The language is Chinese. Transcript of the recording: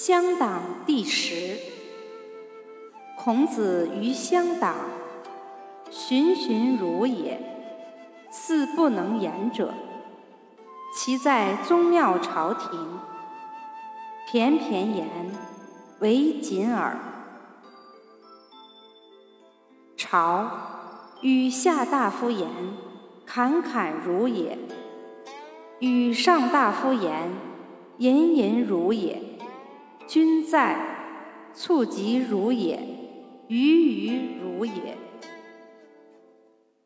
乡党第十。孔子于乡党，循循如也，似不能言者。其在宗庙朝廷，翩翩言，为谨耳。朝与下大夫言，侃侃如也；与上大夫言，隐隐如也。君在，促及如也；鱼鱼如也。